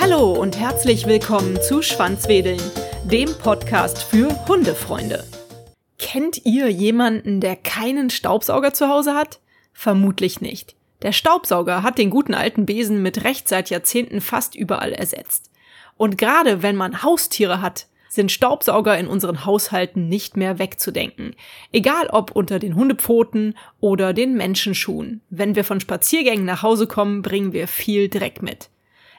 Hallo und herzlich willkommen zu Schwanzwedeln, dem Podcast für Hundefreunde. Kennt ihr jemanden, der keinen Staubsauger zu Hause hat? Vermutlich nicht. Der Staubsauger hat den guten alten Besen mit Recht seit Jahrzehnten fast überall ersetzt. Und gerade wenn man Haustiere hat, sind Staubsauger in unseren Haushalten nicht mehr wegzudenken. Egal ob unter den Hundepfoten oder den Menschenschuhen. Wenn wir von Spaziergängen nach Hause kommen, bringen wir viel Dreck mit.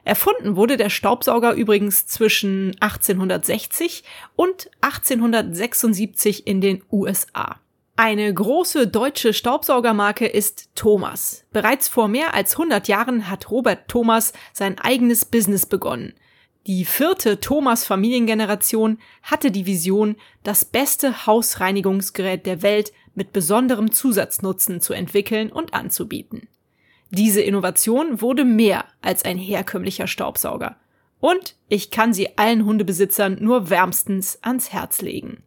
Erfunden wurde der Staubsauger übrigens zwischen 1860 und 1876 in den USA. Eine große deutsche Staubsaugermarke ist Thomas. Bereits vor mehr als 100 Jahren hat Robert Thomas sein eigenes Business begonnen. Die vierte Thomas Familiengeneration hatte die Vision, das beste Hausreinigungsgerät der Welt mit besonderem Zusatznutzen zu entwickeln und anzubieten. Diese Innovation wurde mehr als ein herkömmlicher Staubsauger. Und ich kann sie allen Hundebesitzern nur wärmstens ans Herz legen.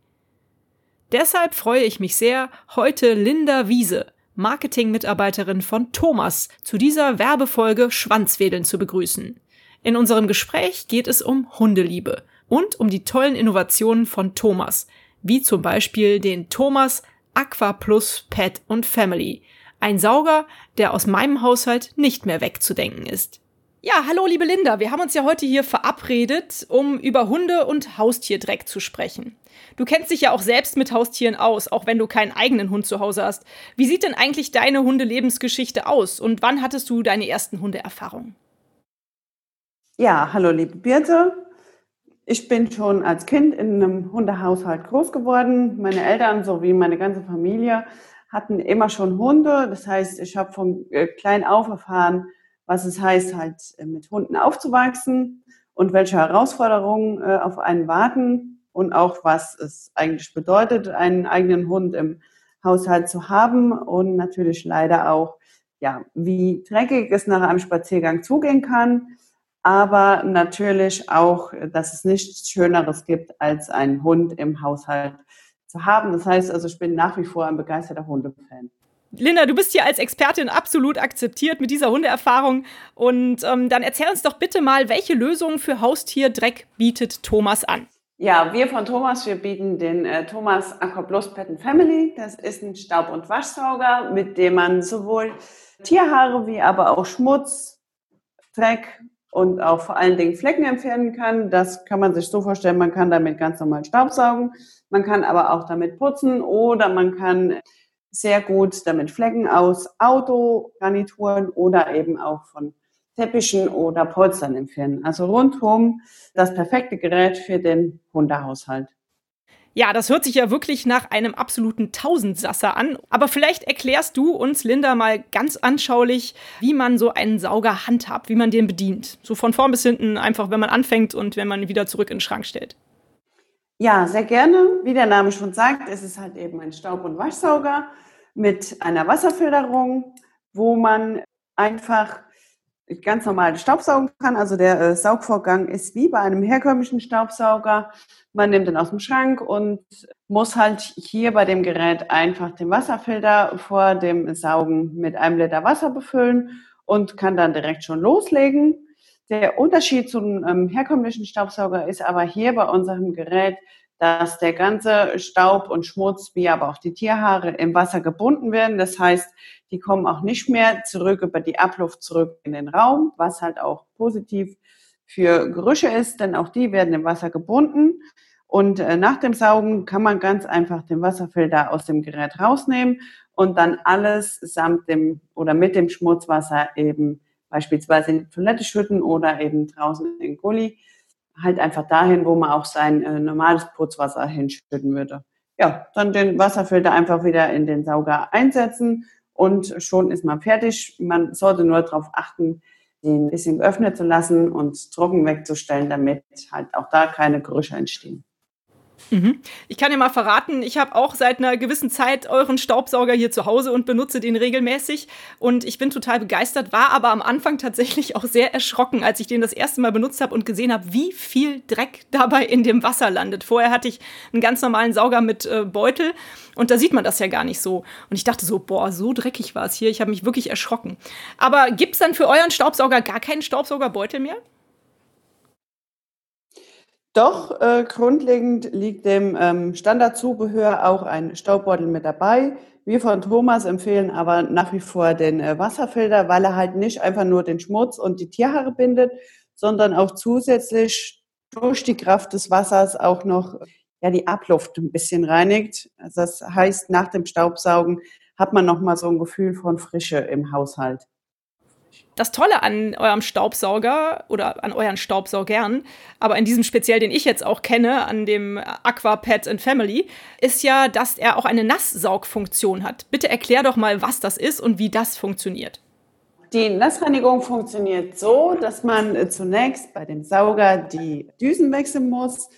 Deshalb freue ich mich sehr, heute Linda Wiese, Marketingmitarbeiterin von Thomas, zu dieser Werbefolge Schwanzwedeln zu begrüßen. In unserem Gespräch geht es um Hundeliebe und um die tollen Innovationen von Thomas, wie zum Beispiel den Thomas Aqua Plus Pet und Family, ein Sauger, der aus meinem Haushalt nicht mehr wegzudenken ist. Ja, hallo liebe Linda, wir haben uns ja heute hier verabredet, um über Hunde und Haustierdreck zu sprechen. Du kennst dich ja auch selbst mit Haustieren aus, auch wenn du keinen eigenen Hund zu Hause hast. Wie sieht denn eigentlich deine Hundelebensgeschichte aus und wann hattest du deine ersten Hundeerfahrungen? Ja, hallo liebe Birte. Ich bin schon als Kind in einem Hundehaushalt groß geworden. Meine Eltern sowie meine ganze Familie hatten immer schon Hunde. Das heißt, ich habe von äh, klein auf erfahren, was es heißt, halt äh, mit Hunden aufzuwachsen und welche Herausforderungen äh, auf einen warten und auch was es eigentlich bedeutet, einen eigenen Hund im Haushalt zu haben und natürlich leider auch, ja, wie dreckig es nach einem Spaziergang zugehen kann aber natürlich auch, dass es nichts Schöneres gibt, als einen Hund im Haushalt zu haben. Das heißt also, ich bin nach wie vor ein begeisterter Hundefan. Linda, du bist hier als Expertin absolut akzeptiert mit dieser Hundeerfahrung. Und ähm, dann erzähl uns doch bitte mal, welche Lösungen für Haustierdreck bietet Thomas an? Ja, wir von Thomas, wir bieten den äh, Thomas Aquaplus Pet Family. Das ist ein Staub- und Waschsauger, mit dem man sowohl Tierhaare wie aber auch Schmutz, Dreck und auch vor allen Dingen Flecken entfernen kann. Das kann man sich so vorstellen, man kann damit ganz normal Staubsaugen, man kann aber auch damit putzen oder man kann sehr gut damit Flecken aus Autogarnituren oder eben auch von Teppichen oder Polstern entfernen. Also rundum das perfekte Gerät für den Hundehaushalt. Ja, das hört sich ja wirklich nach einem absoluten Tausendsasser an. Aber vielleicht erklärst du uns, Linda, mal ganz anschaulich, wie man so einen Sauger handhabt, wie man den bedient. So von vorn bis hinten, einfach wenn man anfängt und wenn man wieder zurück in den Schrank stellt. Ja, sehr gerne. Wie der Name schon sagt, ist es halt eben ein Staub- und Waschsauger mit einer Wasserfilterung, wo man einfach ganz normal Staubsaugen kann. Also der äh, Saugvorgang ist wie bei einem herkömmlichen Staubsauger. Man nimmt den aus dem Schrank und muss halt hier bei dem Gerät einfach den Wasserfilter vor dem Saugen mit einem Liter Wasser befüllen und kann dann direkt schon loslegen. Der Unterschied zum ähm, herkömmlichen Staubsauger ist aber hier bei unserem Gerät, dass der ganze Staub und Schmutz, wie aber auch die Tierhaare im Wasser gebunden werden. Das heißt, die kommen auch nicht mehr zurück über die Abluft zurück in den Raum, was halt auch positiv für Gerüche ist, denn auch die werden im Wasser gebunden. Und äh, nach dem Saugen kann man ganz einfach den Wasserfilter aus dem Gerät rausnehmen und dann alles samt dem oder mit dem Schmutzwasser eben beispielsweise in die Toilette schütten oder eben draußen in den Gully. Halt einfach dahin, wo man auch sein äh, normales Putzwasser hinschütten würde. Ja, dann den Wasserfilter einfach wieder in den Sauger einsetzen und schon ist man fertig. Man sollte nur darauf achten, den ein bisschen geöffnet zu lassen und trocken wegzustellen, damit halt auch da keine Gerüche entstehen. Mhm. Ich kann dir mal verraten, ich habe auch seit einer gewissen Zeit euren Staubsauger hier zu Hause und benutze den regelmäßig. Und ich bin total begeistert, war aber am Anfang tatsächlich auch sehr erschrocken, als ich den das erste Mal benutzt habe und gesehen habe, wie viel Dreck dabei in dem Wasser landet. Vorher hatte ich einen ganz normalen Sauger mit äh, Beutel und da sieht man das ja gar nicht so. Und ich dachte so, boah, so dreckig war es hier. Ich habe mich wirklich erschrocken. Aber gibt es dann für euren Staubsauger gar keinen Staubsaugerbeutel mehr? Doch, äh, grundlegend liegt dem ähm, Standardzubehör auch ein Staubbeutel mit dabei. Wir von Thomas empfehlen aber nach wie vor den äh, Wasserfilter, weil er halt nicht einfach nur den Schmutz und die Tierhaare bindet, sondern auch zusätzlich durch die Kraft des Wassers auch noch ja, die Abluft ein bisschen reinigt. Also das heißt, nach dem Staubsaugen hat man noch mal so ein Gefühl von Frische im Haushalt das Tolle an eurem Staubsauger oder an euren Staubsaugern, aber in diesem speziell, den ich jetzt auch kenne, an dem Aqua Pet and Family, ist ja, dass er auch eine Nasssaugfunktion hat. Bitte erklär doch mal, was das ist und wie das funktioniert. Die Nassreinigung funktioniert so, dass man zunächst bei dem Sauger die Düsen wechseln muss,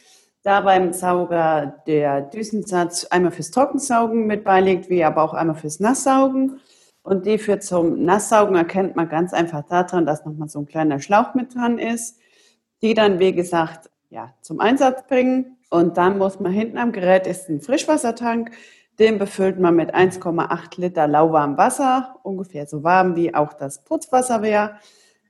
da beim Sauger der Düsensatz einmal fürs Trockensaugen mit beiliegt, wie aber auch einmal fürs Nasssaugen. Und die führt zum Nasssaugen erkennt man ganz einfach daran, dass nochmal so ein kleiner Schlauch mit dran ist. Die dann, wie gesagt, ja, zum Einsatz bringen. Und dann muss man hinten am Gerät ist ein Frischwassertank. Den befüllt man mit 1,8 Liter lauwarmem Wasser, ungefähr so warm wie auch das Putzwasser wäre.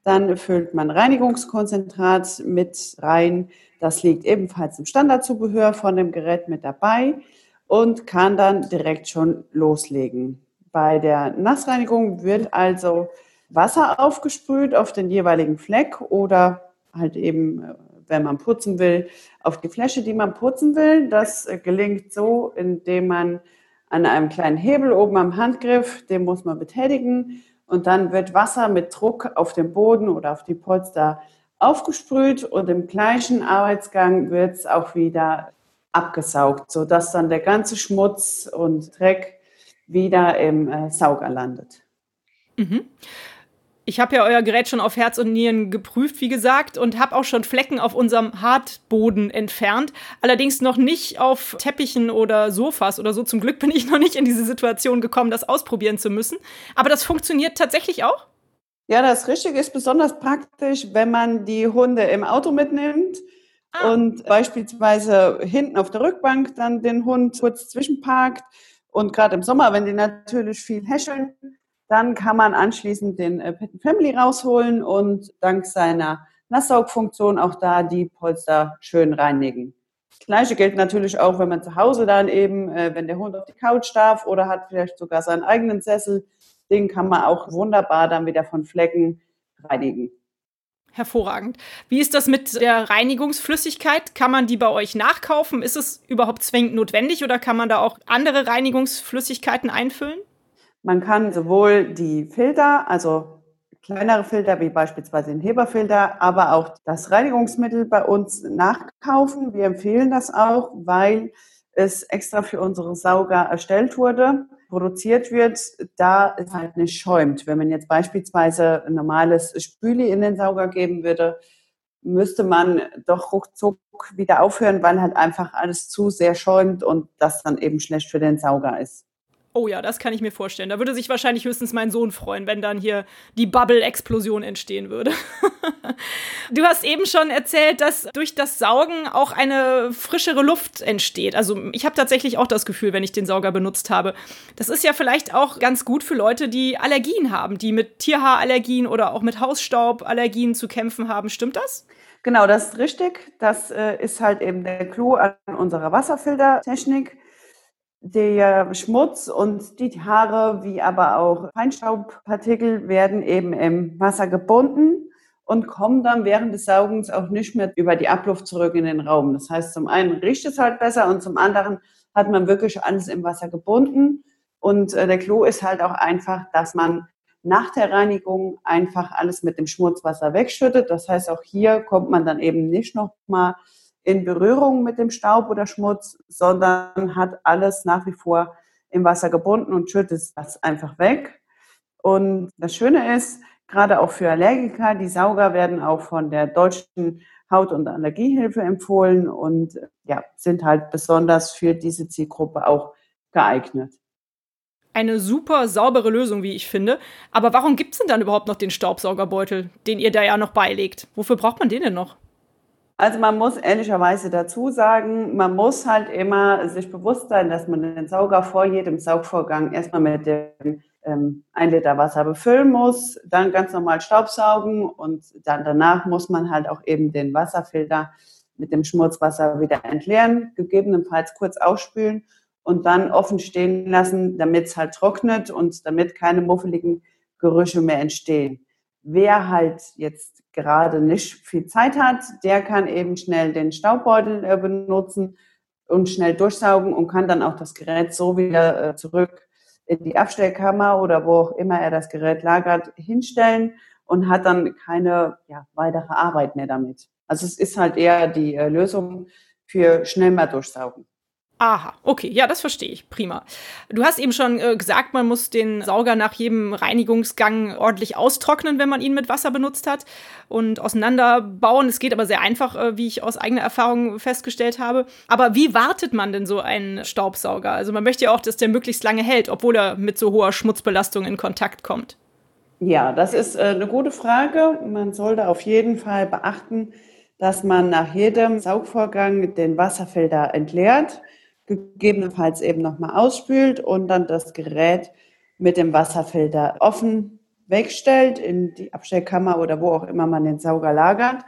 Dann füllt man Reinigungskonzentrat mit rein. Das liegt ebenfalls im Standardzubehör von dem Gerät mit dabei und kann dann direkt schon loslegen. Bei der Nassreinigung wird also Wasser aufgesprüht auf den jeweiligen Fleck oder halt eben, äh, wenn man putzen will, auf die Fläche, die man putzen will. Das äh, gelingt so, indem man an einem kleinen Hebel oben am Handgriff, den muss man betätigen und dann wird Wasser mit Druck auf den Boden oder auf die Polster aufgesprüht und im gleichen Arbeitsgang wird es auch wieder abgesaugt, sodass dann der ganze Schmutz und Dreck wieder im äh, Sauger landet. Mhm. Ich habe ja euer Gerät schon auf Herz und Nieren geprüft, wie gesagt, und habe auch schon Flecken auf unserem Hartboden entfernt. Allerdings noch nicht auf Teppichen oder Sofas oder so. Zum Glück bin ich noch nicht in diese Situation gekommen, das ausprobieren zu müssen. Aber das funktioniert tatsächlich auch? Ja, das Richtige ist besonders praktisch, wenn man die Hunde im Auto mitnimmt ah. und beispielsweise hinten auf der Rückbank dann den Hund kurz zwischenparkt und gerade im Sommer, wenn die natürlich viel häscheln, dann kann man anschließend den äh, Pet Family rausholen und dank seiner Nasssaugfunktion auch da die Polster schön reinigen. Das Gleiche gilt natürlich auch, wenn man zu Hause dann eben, äh, wenn der Hund auf die Couch darf oder hat vielleicht sogar seinen eigenen Sessel, den kann man auch wunderbar dann wieder von Flecken reinigen. Hervorragend. Wie ist das mit der Reinigungsflüssigkeit? Kann man die bei euch nachkaufen? Ist es überhaupt zwingend notwendig oder kann man da auch andere Reinigungsflüssigkeiten einfüllen? Man kann sowohl die Filter, also kleinere Filter wie beispielsweise den Heberfilter, aber auch das Reinigungsmittel bei uns nachkaufen. Wir empfehlen das auch, weil es extra für unsere Sauger erstellt wurde produziert wird, da es halt nicht schäumt. Wenn man jetzt beispielsweise ein normales Spüli in den Sauger geben würde, müsste man doch ruckzuck wieder aufhören, weil halt einfach alles zu sehr schäumt und das dann eben schlecht für den Sauger ist. Oh ja, das kann ich mir vorstellen. Da würde sich wahrscheinlich höchstens mein Sohn freuen, wenn dann hier die Bubble-Explosion entstehen würde. du hast eben schon erzählt, dass durch das Saugen auch eine frischere Luft entsteht. Also ich habe tatsächlich auch das Gefühl, wenn ich den Sauger benutzt habe. Das ist ja vielleicht auch ganz gut für Leute, die Allergien haben, die mit Tierhaarallergien oder auch mit Hausstauballergien zu kämpfen haben. Stimmt das? Genau, das ist richtig. Das äh, ist halt eben der Clou an unserer Wasserfiltertechnik der Schmutz und die Haare wie aber auch Feinstaubpartikel werden eben im Wasser gebunden und kommen dann während des Saugens auch nicht mehr über die Abluft zurück in den Raum. Das heißt, zum einen riecht es halt besser und zum anderen hat man wirklich alles im Wasser gebunden. Und äh, der Klo ist halt auch einfach, dass man nach der Reinigung einfach alles mit dem Schmutzwasser wegschüttet. Das heißt, auch hier kommt man dann eben nicht nochmal in Berührung mit dem Staub oder Schmutz, sondern hat alles nach wie vor im Wasser gebunden und schüttet das einfach weg. Und das Schöne ist, gerade auch für Allergiker, die Sauger werden auch von der Deutschen Haut- und Allergiehilfe empfohlen und ja, sind halt besonders für diese Zielgruppe auch geeignet. Eine super saubere Lösung, wie ich finde. Aber warum gibt es denn dann überhaupt noch den Staubsaugerbeutel, den ihr da ja noch beilegt? Wofür braucht man den denn noch? Also man muss ehrlicherweise dazu sagen, man muss halt immer sich bewusst sein, dass man den Sauger vor jedem Saugvorgang erstmal mit dem ähm, ein Liter Wasser befüllen muss, dann ganz normal Staubsaugen und dann danach muss man halt auch eben den Wasserfilter mit dem Schmutzwasser wieder entleeren, gegebenenfalls kurz ausspülen und dann offen stehen lassen, damit es halt trocknet und damit keine muffeligen Gerüche mehr entstehen. Wer halt jetzt gerade nicht viel Zeit hat, der kann eben schnell den Staubbeutel äh, benutzen und schnell durchsaugen und kann dann auch das Gerät so wieder äh, zurück in die Abstellkammer oder wo auch immer er das Gerät lagert, hinstellen und hat dann keine ja, weitere Arbeit mehr damit. Also es ist halt eher die äh, Lösung für schnell mal durchsaugen. Aha, okay, ja, das verstehe ich. Prima. Du hast eben schon äh, gesagt, man muss den Sauger nach jedem Reinigungsgang ordentlich austrocknen, wenn man ihn mit Wasser benutzt hat und auseinanderbauen. Es geht aber sehr einfach, äh, wie ich aus eigener Erfahrung festgestellt habe. Aber wie wartet man denn so einen Staubsauger? Also man möchte ja auch, dass der möglichst lange hält, obwohl er mit so hoher Schmutzbelastung in Kontakt kommt. Ja, das ist äh, eine gute Frage. Man sollte auf jeden Fall beachten, dass man nach jedem Saugvorgang den Wasserfilter entleert gegebenenfalls eben nochmal ausspült und dann das Gerät mit dem Wasserfilter offen wegstellt in die Abstellkammer oder wo auch immer man den Sauger lagert,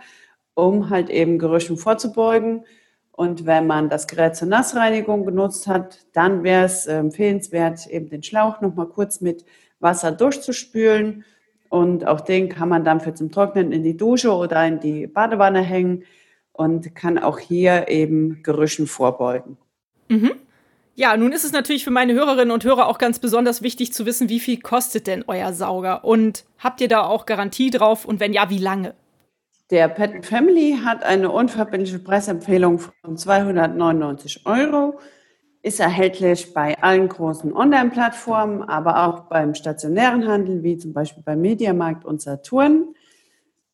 um halt eben Gerüchen vorzubeugen. Und wenn man das Gerät zur Nassreinigung genutzt hat, dann wäre es empfehlenswert, eben den Schlauch nochmal kurz mit Wasser durchzuspülen. Und auch den kann man dann für zum Trocknen in die Dusche oder in die Badewanne hängen und kann auch hier eben Gerüchen vorbeugen. Mhm. Ja, nun ist es natürlich für meine Hörerinnen und Hörer auch ganz besonders wichtig zu wissen, wie viel kostet denn euer Sauger? Und habt ihr da auch Garantie drauf? Und wenn ja, wie lange? Der Pet Family hat eine unverbindliche Preisempfehlung von 299 Euro, ist erhältlich bei allen großen Online-Plattformen, aber auch beim stationären Handel, wie zum Beispiel beim Mediamarkt und Saturn.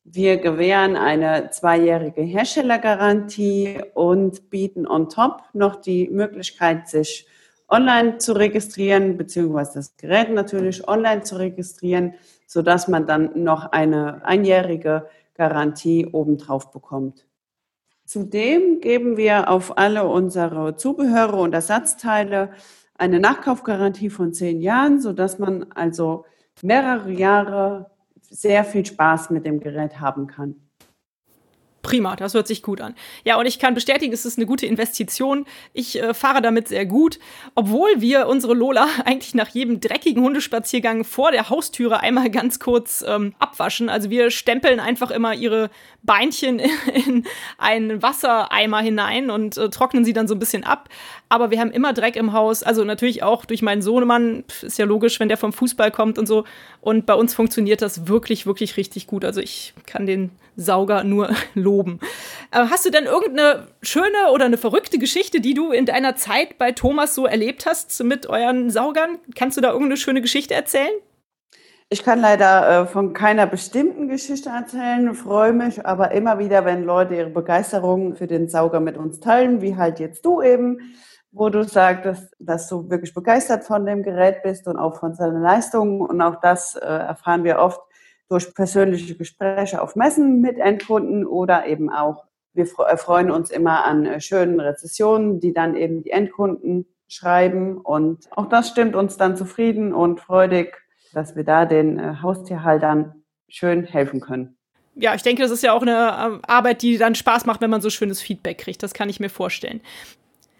Wir gewähren eine zweijährige Herstellergarantie und bieten on top noch die Möglichkeit, sich online zu registrieren, beziehungsweise das Gerät natürlich online zu registrieren, sodass man dann noch eine einjährige Garantie obendrauf bekommt. Zudem geben wir auf alle unsere Zubehöre und Ersatzteile eine Nachkaufgarantie von zehn Jahren, sodass man also mehrere Jahre sehr viel Spaß mit dem Gerät haben kann. Prima, das hört sich gut an. Ja, und ich kann bestätigen, es ist eine gute Investition. Ich äh, fahre damit sehr gut, obwohl wir unsere Lola eigentlich nach jedem dreckigen Hundespaziergang vor der Haustüre einmal ganz kurz ähm, abwaschen. Also wir stempeln einfach immer ihre Beinchen in einen Wassereimer hinein und äh, trocknen sie dann so ein bisschen ab. Aber wir haben immer Dreck im Haus. Also natürlich auch durch meinen Sohnemann. Ist ja logisch, wenn der vom Fußball kommt und so. Und bei uns funktioniert das wirklich, wirklich richtig gut. Also ich kann den Sauger nur loben. Äh, hast du denn irgendeine schöne oder eine verrückte Geschichte, die du in deiner Zeit bei Thomas so erlebt hast mit euren Saugern? Kannst du da irgendeine schöne Geschichte erzählen? Ich kann leider äh, von keiner bestimmten Geschichte erzählen, freue mich aber immer wieder, wenn Leute ihre Begeisterung für den Sauger mit uns teilen, wie halt jetzt du eben, wo du sagst, dass du wirklich begeistert von dem Gerät bist und auch von seiner Leistung. Und auch das äh, erfahren wir oft durch persönliche Gespräche auf Messen mit Endkunden oder eben auch, wir freuen uns immer an äh, schönen Rezessionen, die dann eben die Endkunden schreiben. Und auch das stimmt uns dann zufrieden und freudig, dass wir da den äh, Haustierhaltern schön helfen können. Ja, ich denke, das ist ja auch eine äh, Arbeit, die dann Spaß macht, wenn man so schönes Feedback kriegt. Das kann ich mir vorstellen.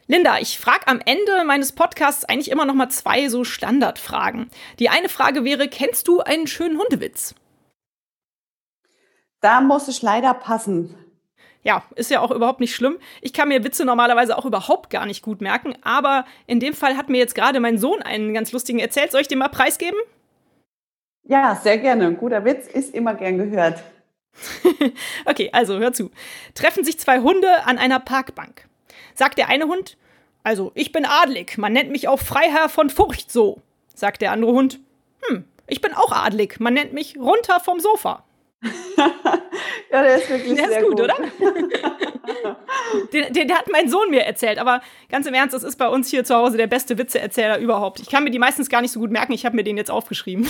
Linda, ich frage am Ende meines Podcasts eigentlich immer noch mal zwei so Standardfragen. Die eine Frage wäre, kennst du einen schönen Hundewitz? Da muss ich leider passen. Ja, ist ja auch überhaupt nicht schlimm. Ich kann mir Witze normalerweise auch überhaupt gar nicht gut merken, aber in dem Fall hat mir jetzt gerade mein Sohn einen ganz lustigen erzählt. Soll ich den mal preisgeben? Ja, sehr gerne. Ein guter Witz ist immer gern gehört. okay, also hör zu. Treffen sich zwei Hunde an einer Parkbank. Sagt der eine Hund, also ich bin adlig, man nennt mich auch Freiherr von Furcht so. Sagt der andere Hund, hm, ich bin auch adlig, man nennt mich runter vom Sofa. ja, der ist wirklich der sehr ist gut, gut, oder? den, den, den, hat mein Sohn mir erzählt, aber ganz im Ernst, das ist bei uns hier zu Hause der beste Witzeerzähler überhaupt. Ich kann mir die meistens gar nicht so gut merken, ich habe mir den jetzt aufgeschrieben.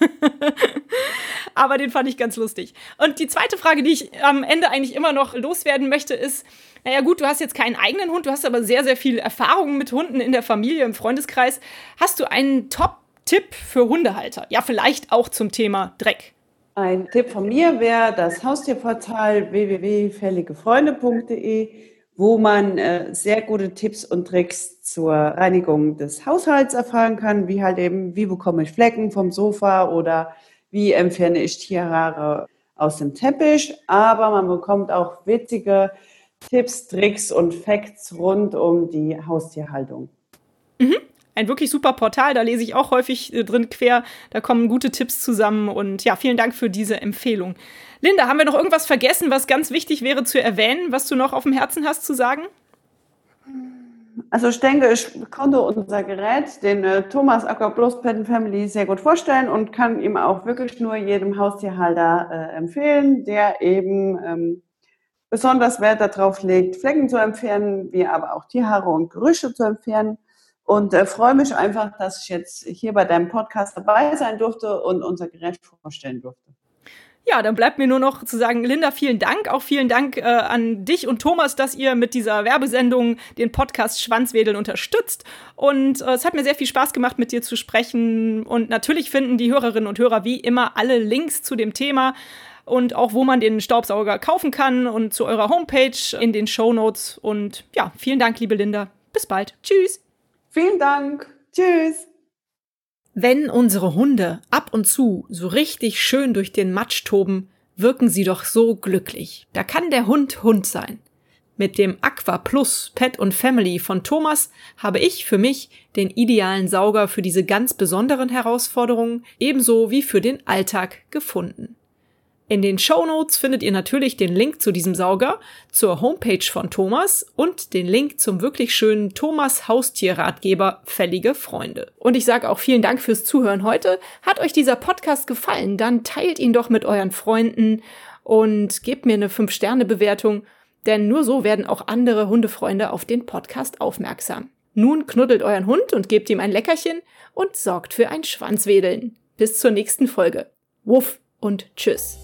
aber den fand ich ganz lustig. Und die zweite Frage, die ich am Ende eigentlich immer noch loswerden möchte, ist, naja gut, du hast jetzt keinen eigenen Hund, du hast aber sehr, sehr viel Erfahrung mit Hunden in der Familie, im Freundeskreis. Hast du einen Top-Tipp für Hundehalter? Ja, vielleicht auch zum Thema Dreck. Ein Tipp von mir wäre das Haustierportal www.fälligefreunde.de, wo man äh, sehr gute Tipps und Tricks zur Reinigung des Haushalts erfahren kann, wie halt eben, wie bekomme ich Flecken vom Sofa oder wie entferne ich Tierhaare aus dem Teppich. Aber man bekommt auch witzige Tipps, Tricks und Facts rund um die Haustierhaltung. Mhm ein wirklich super Portal. Da lese ich auch häufig äh, drin quer. Da kommen gute Tipps zusammen. Und ja, vielen Dank für diese Empfehlung. Linda, haben wir noch irgendwas vergessen, was ganz wichtig wäre zu erwähnen, was du noch auf dem Herzen hast zu sagen? Also ich denke, ich konnte unser Gerät, den äh, Thomas Aqua Plus Pet Family, sehr gut vorstellen und kann ihm auch wirklich nur jedem Haustierhalter äh, empfehlen, der eben ähm, besonders Wert darauf legt, Flecken zu entfernen, wie aber auch Tierhaare und Gerüche zu entfernen. Und äh, freue mich einfach, dass ich jetzt hier bei deinem Podcast dabei sein durfte und unser Gerät vorstellen durfte. Ja, dann bleibt mir nur noch zu sagen, Linda, vielen Dank. Auch vielen Dank äh, an dich und Thomas, dass ihr mit dieser Werbesendung den Podcast Schwanzwedeln unterstützt. Und äh, es hat mir sehr viel Spaß gemacht, mit dir zu sprechen. Und natürlich finden die Hörerinnen und Hörer wie immer alle Links zu dem Thema und auch wo man den Staubsauger kaufen kann und zu eurer Homepage in den Show Notes. Und ja, vielen Dank, liebe Linda. Bis bald. Tschüss. Vielen Dank. Tschüss. Wenn unsere Hunde ab und zu so richtig schön durch den Matsch toben, wirken sie doch so glücklich. Da kann der Hund Hund sein. Mit dem Aqua Plus Pet und Family von Thomas habe ich für mich den idealen Sauger für diese ganz besonderen Herausforderungen ebenso wie für den Alltag gefunden. In den Show Notes findet ihr natürlich den Link zu diesem Sauger, zur Homepage von Thomas und den Link zum wirklich schönen Thomas Haustierratgeber Fällige Freunde. Und ich sage auch vielen Dank fürs Zuhören heute. Hat euch dieser Podcast gefallen, dann teilt ihn doch mit euren Freunden und gebt mir eine 5-Sterne-Bewertung, denn nur so werden auch andere Hundefreunde auf den Podcast aufmerksam. Nun knuddelt euren Hund und gebt ihm ein Leckerchen und sorgt für ein Schwanzwedeln. Bis zur nächsten Folge. Wuff! Und tschüss.